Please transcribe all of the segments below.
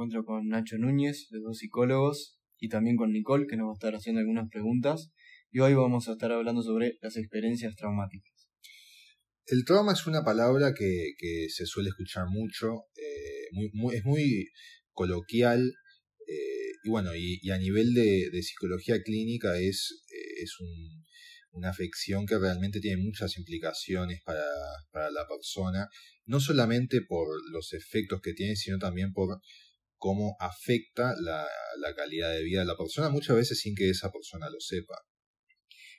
encuentro con Nacho Núñez, de dos psicólogos, y también con Nicole, que nos va a estar haciendo algunas preguntas. Y hoy vamos a estar hablando sobre las experiencias traumáticas. El trauma es una palabra que, se suele escuchar mucho, eh, es muy coloquial, eh, y bueno, y, a nivel de, psicología clínica es, eh, es una afección que realmente tiene muchas implicaciones para la persona, no solamente por los efectos que tiene, sino también por cómo afecta la, la, calidad de vida de la persona, muchas veces sin que esa persona lo sepa.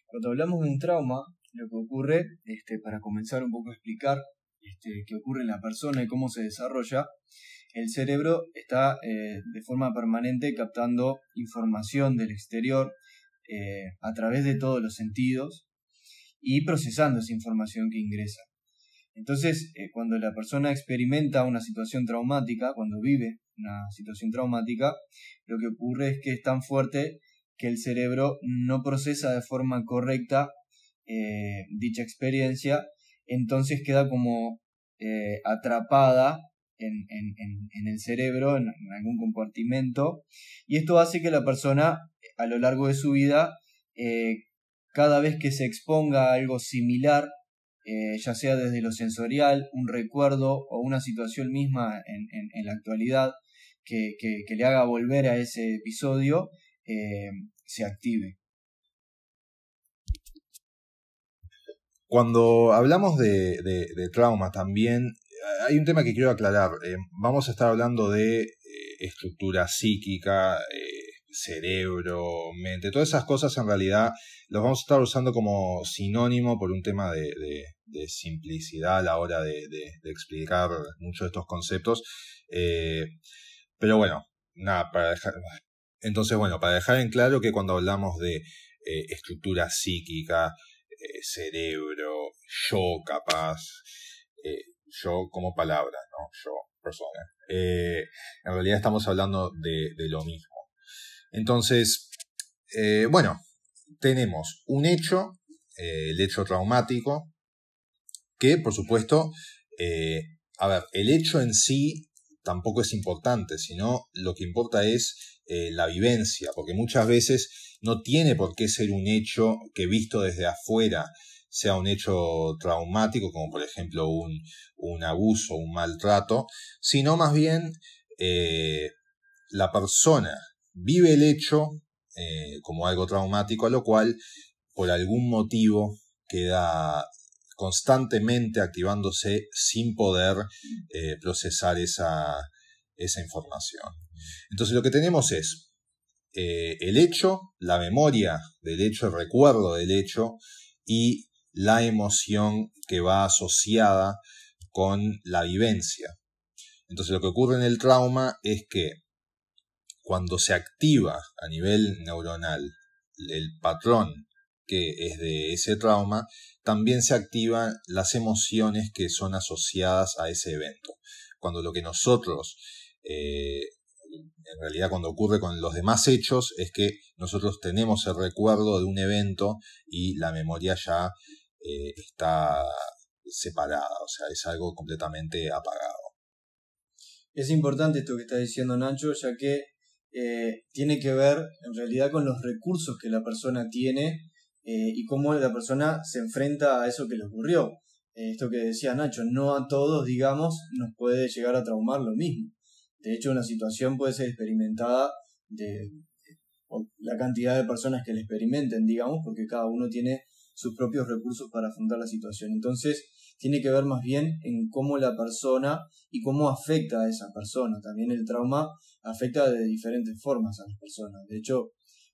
Cuando hablamos de un trauma, lo que ocurre, este, para comenzar un poco a explicar este, qué ocurre en la persona y cómo se desarrolla, el cerebro está eh, de forma permanente captando información del exterior eh, a través de todos los sentidos y procesando esa información que ingresa. Entonces, eh, cuando la persona experimenta una situación traumática, cuando vive una situación traumática, lo que ocurre es que es tan fuerte que el cerebro no procesa de forma correcta eh, dicha experiencia, entonces queda como eh, atrapada en, el cerebro, en, algún compartimento, y esto hace que la persona a lo largo de su vida, cada vez que se exponga a algo similar, eh, ya sea desde lo sensorial, un recuerdo o una situación misma en, la actualidad que, le haga volver a ese episodio, eh, se active. Cuando hablamos de, trauma también hay un tema que quiero aclarar. Eh, vamos a estar hablando de estructura psíquica, cerebro, mente, todas esas cosas en realidad los vamos a estar usando como sinónimo por un tema de, simplicidad a la hora de, explicar muchos de estos conceptos. Eh, pero bueno, nada, para dejar... Entonces, bueno, para dejar en claro que cuando hablamos de eh, estructura psíquica, eh, cerebro, yo capaz, yo como palabra, ¿no? Yo, persona. en realidad estamos hablando de lo mismo. Entonces, eh, bueno, tenemos un hecho, eh, el hecho traumático, que por supuesto, eh, a ver, el hecho en sí tampoco es importante, sino lo que importa es la vivencia, porque muchas veces no tiene por qué ser un hecho que visto desde afuera sea un hecho traumático, como por ejemplo un, un abuso, un maltrato, sino más bien la persona vive el hecho eh, como algo traumático, a lo cual por algún motivo queda constantemente activándose sin poder eh, procesar esa, esa, información. Entonces lo que tenemos es eh, el hecho, la memoria del hecho, el recuerdo del hecho y la emoción que va asociada con la vivencia. Entonces lo que ocurre en el trauma es que cuando se activa a nivel neuronal el patrón que es de ese trauma, también se activan las emociones que son asociadas a ese evento. Cuando lo que nosotros, eh, en realidad cuando ocurre con los demás hechos, es que nosotros tenemos el recuerdo de un evento y la memoria ya eh, está separada, o sea, es algo completamente apagado. Es importante esto que está diciendo Nacho, ya que eh, tiene que ver en realidad con los recursos que la persona tiene eh, y cómo la persona se enfrenta a eso que le ocurrió. Eh, esto que decía Nacho, no a todos, digamos, nos puede llegar a traumar lo mismo. De hecho, una situación puede ser experimentada de, por la cantidad de personas que la experimenten, digamos, porque cada uno tiene sus propios recursos para afrontar la situación. Entonces, tiene que ver más bien en cómo la persona y cómo afecta a esa persona. También el trauma afecta de diferentes formas a las personas. De hecho,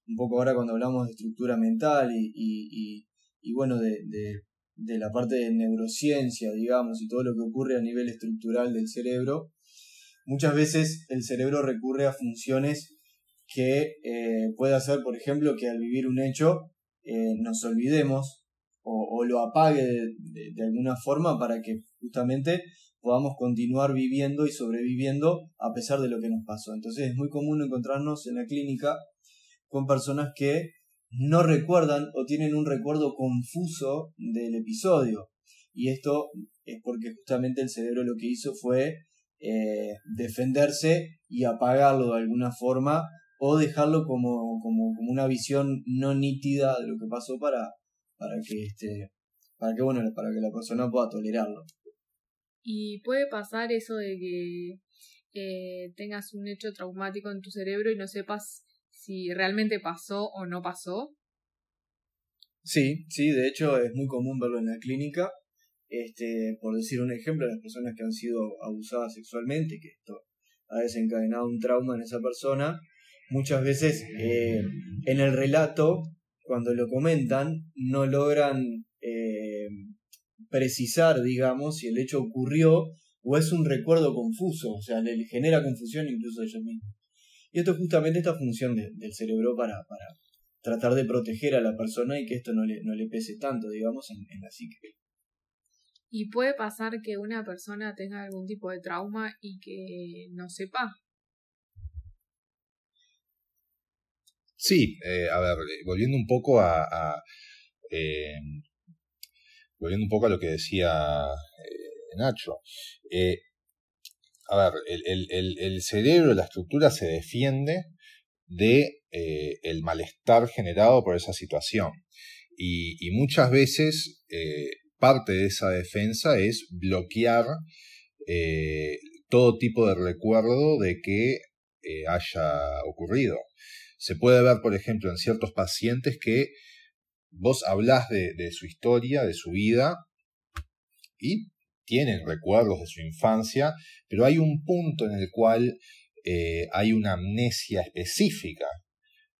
un poco ahora cuando hablamos de estructura mental y, y, y, bueno, de, de, la parte de neurociencia, digamos, y todo lo que ocurre a nivel estructural del cerebro, muchas veces el cerebro recurre a funciones que eh, puede hacer, por ejemplo, que al vivir un hecho eh, nos olvidemos o, lo apague de, alguna forma para que justamente podamos continuar viviendo y sobreviviendo a pesar de lo que nos pasó. Entonces es muy común encontrarnos en la clínica con personas que no recuerdan o tienen un recuerdo confuso del episodio. Y esto es porque justamente el cerebro lo que hizo fue eh, defenderse y apagarlo de alguna forma o dejarlo como, como, como, una visión no nítida de lo que pasó para, para que este para que bueno para que la persona pueda tolerarlo. Y puede pasar eso de que eh, tengas un hecho traumático en tu cerebro y no sepas si realmente pasó o no pasó. Sí sí de hecho es muy común verlo en la clínica. Este por decir un ejemplo las personas que han sido abusadas sexualmente que esto ha desencadenado un trauma en esa persona muchas veces eh, en el relato, cuando lo comentan, no logran eh, precisar, digamos, si el hecho ocurrió o es un recuerdo confuso, o sea, le genera confusión incluso a ellos mismos. Y esto es justamente esta función del cerebro para, para tratar de proteger a la persona y que esto no le, no le pese tanto, digamos, en, en la psique. Y puede pasar que una persona tenga algún tipo de trauma y que no sepa. Sí, eh, a ver, eh, volviendo un poco a, eh, volviendo un poco a lo que decía Nacho. a ver, el, el, el, cerebro, la estructura se defiende de el malestar generado por esa situación. Y, y muchas veces parte de esa defensa es bloquear todo tipo de recuerdo de que haya ocurrido. Se puede ver, por ejemplo, en ciertos pacientes que vos hablas de, su historia, de su vida, y tienen recuerdos de su infancia, pero hay un punto en el cual eh, hay una amnesia específica,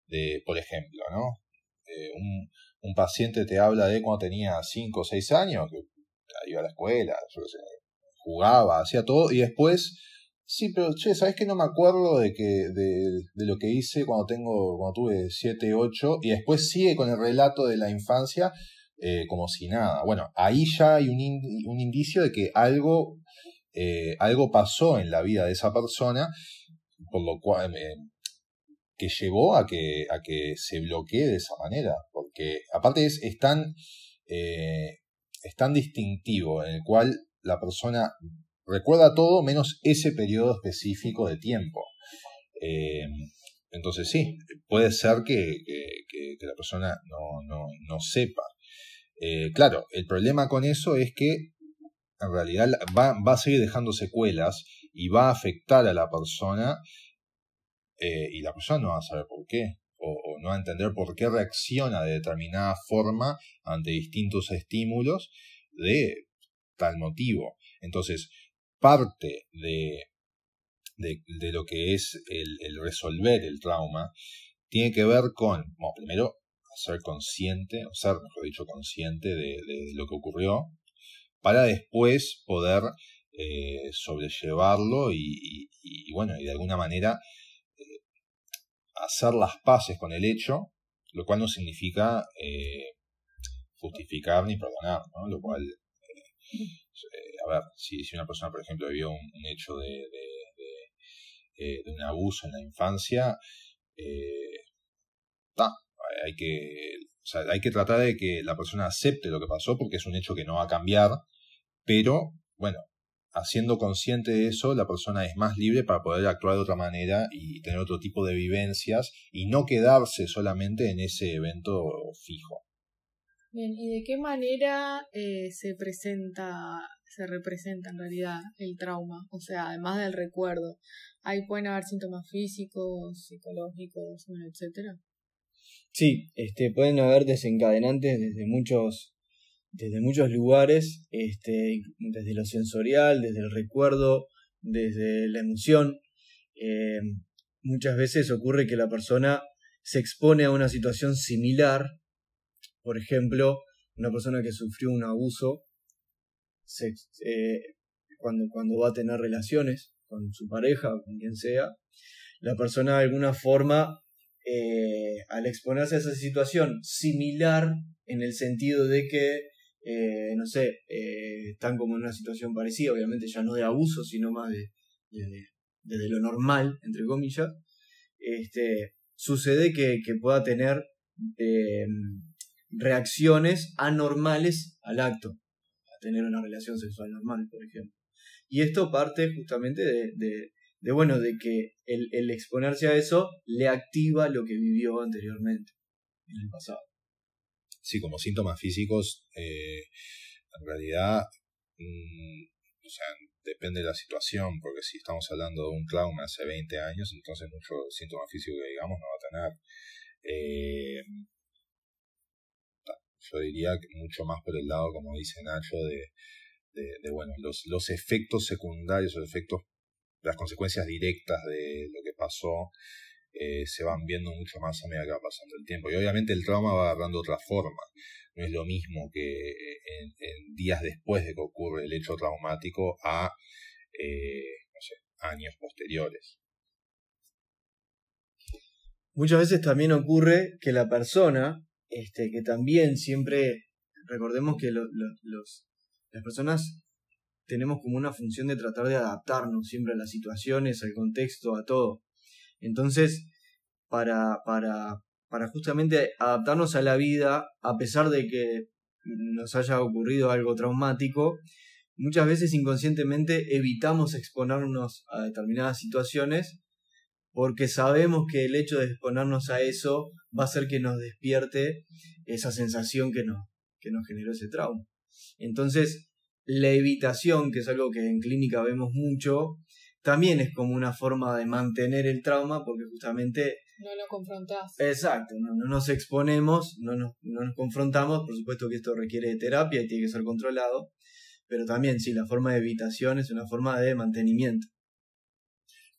de, por ejemplo, ¿no? Eh, un, un, paciente te habla de cuando tenía 5 o 6 años, que iba a la escuela, jugaba, hacía todo, y después Sí, pero che, ¿sabes que no me acuerdo de que de, de, lo que hice cuando tengo cuando tuve 7, 8 y después sigue con el relato de la infancia eh, como si nada? Bueno, ahí ya hay un, un indicio de que algo eh, algo pasó en la vida de esa persona por lo cual eh, que llevó a que a que se bloquee de esa manera, porque aparte es, es tan es tan distintivo en el cual la persona recuerda todo menos ese periodo específico de tiempo. Eh, entonces sí, puede ser que, la persona no, sepa. Eh, claro, el problema con eso es que en realidad va, a seguir dejando secuelas y va a afectar a la persona eh, y la persona no va a saber por qué o, o, no va a entender por qué reacciona de determinada forma ante distintos estímulos de tal motivo. Entonces, parte de, de, lo que es el, resolver el trauma tiene que ver con, bueno, primero, ser consciente, o ser, mejor dicho, consciente de, lo que ocurrió, para después poder eh, sobrellevarlo y, bueno, y de alguna manera eh, hacer las paces con el hecho, lo cual no significa eh, justificar ni perdonar, ¿no? lo cual eh, a ver, si, si una persona, por ejemplo, vivió un, hecho de, de, eh, de, un abuso en la infancia, eh, hay que, hay que tratar de que la persona acepte lo que pasó porque es un hecho que no va a cambiar, pero bueno, haciendo consciente de eso, la persona es más libre para poder actuar de otra manera y tener otro tipo de vivencias y no quedarse solamente en ese evento fijo. Bien, ¿y de qué manera eh, se presenta, se representa en realidad el trauma? O sea, además del recuerdo, ¿ahí pueden haber síntomas físicos, psicológicos, etcétera? Sí, este, pueden haber desencadenantes desde muchos, desde muchos lugares, este, desde lo sensorial, desde el recuerdo, desde la emoción. Eh, muchas veces ocurre que la persona se expone a una situación similar por ejemplo, una persona que sufrió un abuso, eh, cuando, cuando va a tener relaciones con su pareja o con quien sea, la persona de alguna forma, eh, al exponerse a esa situación similar en el sentido de que, eh, no sé, están como en una situación parecida, obviamente ya no de abuso, sino más de, de, lo normal, entre comillas, este, sucede que, que pueda tener reacciones anormales al acto, tener una relación sexual normal, por ejemplo. Y esto parte justamente de, bueno, de que el, exponerse a eso le activa lo que vivió anteriormente, en el pasado. Sí, como síntomas físicos, eh, en realidad, mm, o sea, depende de la situación, porque si estamos hablando de un trauma hace 20 años, entonces mucho síntoma físico que digamos no va a tener. Eh, yo diría que mucho más por el lado, como dice Nacho, de, bueno, los, efectos secundarios, los efectos, las consecuencias directas de lo que pasó, eh, se van viendo mucho más a medida que va pasando el tiempo. Y obviamente el trauma va agarrando otra forma. No es lo mismo que en, días después de que ocurre el hecho traumático a, eh, años posteriores. Muchas veces también ocurre que la persona este, que también siempre, recordemos que los, las personas tenemos como una función de tratar de adaptarnos siempre a las situaciones, al contexto, a todo. Entonces, para, para, para justamente adaptarnos a la vida, a pesar de que nos haya ocurrido algo traumático, muchas veces inconscientemente evitamos exponernos a determinadas situaciones porque sabemos que el hecho de exponernos a eso va a hacer que nos despierte esa sensación que nos, que nos generó ese trauma. Entonces, la evitación, que es algo que en clínica vemos mucho, también es como una forma de mantener el trauma, porque justamente... No lo confrontás. Exacto, no, nos exponemos, no nos, no nos confrontamos, por supuesto que esto requiere de terapia y tiene que ser controlado, pero también sí, la forma de evitación es una forma de mantenimiento.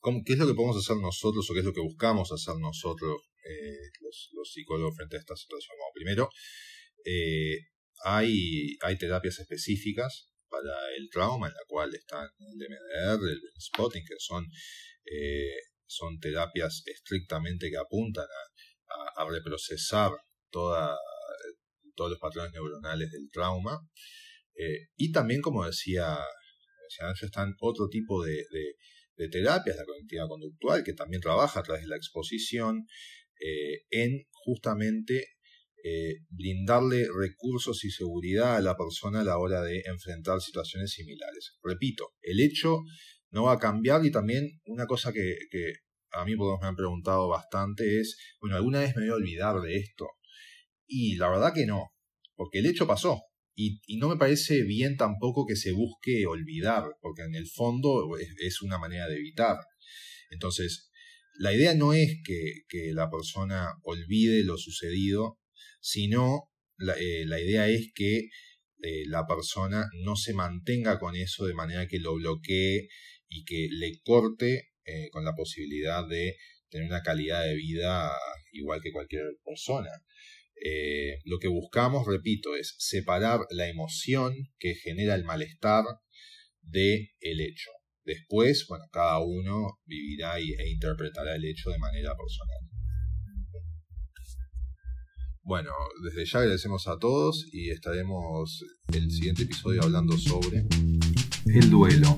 ¿Qué es lo que podemos hacer nosotros o qué es lo que buscamos hacer nosotros eh, los, psicólogos frente a esta situación? primero, eh, hay, terapias específicas para el trauma, en la cual están el DMDR, el spotting, que son, eh, son terapias estrictamente que apuntan a, a, reprocesar todos los patrones neuronales del trauma. y también, como decía, decía están otro tipo de terapias, la cognitiva conductual, que también trabaja a través de la exposición, eh, en justamente eh, brindarle recursos y seguridad a la persona a la hora de enfrentar situaciones similares. Repito, el hecho no va a cambiar y también una cosa que, a mí me han preguntado bastante es, bueno, ¿alguna vez me voy a olvidar de esto? Y la verdad que no, porque el hecho pasó, y, no me parece bien tampoco que se busque olvidar, porque en el fondo es, una manera de evitar. Entonces, la idea no es que, la persona olvide lo sucedido, sino la, eh, idea es que eh, la persona no se mantenga con eso de manera que lo bloquee y que le corte eh, con la posibilidad de tener una calidad de vida igual que cualquier persona. Eh, lo que buscamos, repito, es separar la emoción que genera el malestar de el hecho. Después, bueno, cada uno vivirá e interpretará el hecho de manera personal. Bueno, desde ya agradecemos a todos y estaremos el siguiente episodio hablando sobre el duelo.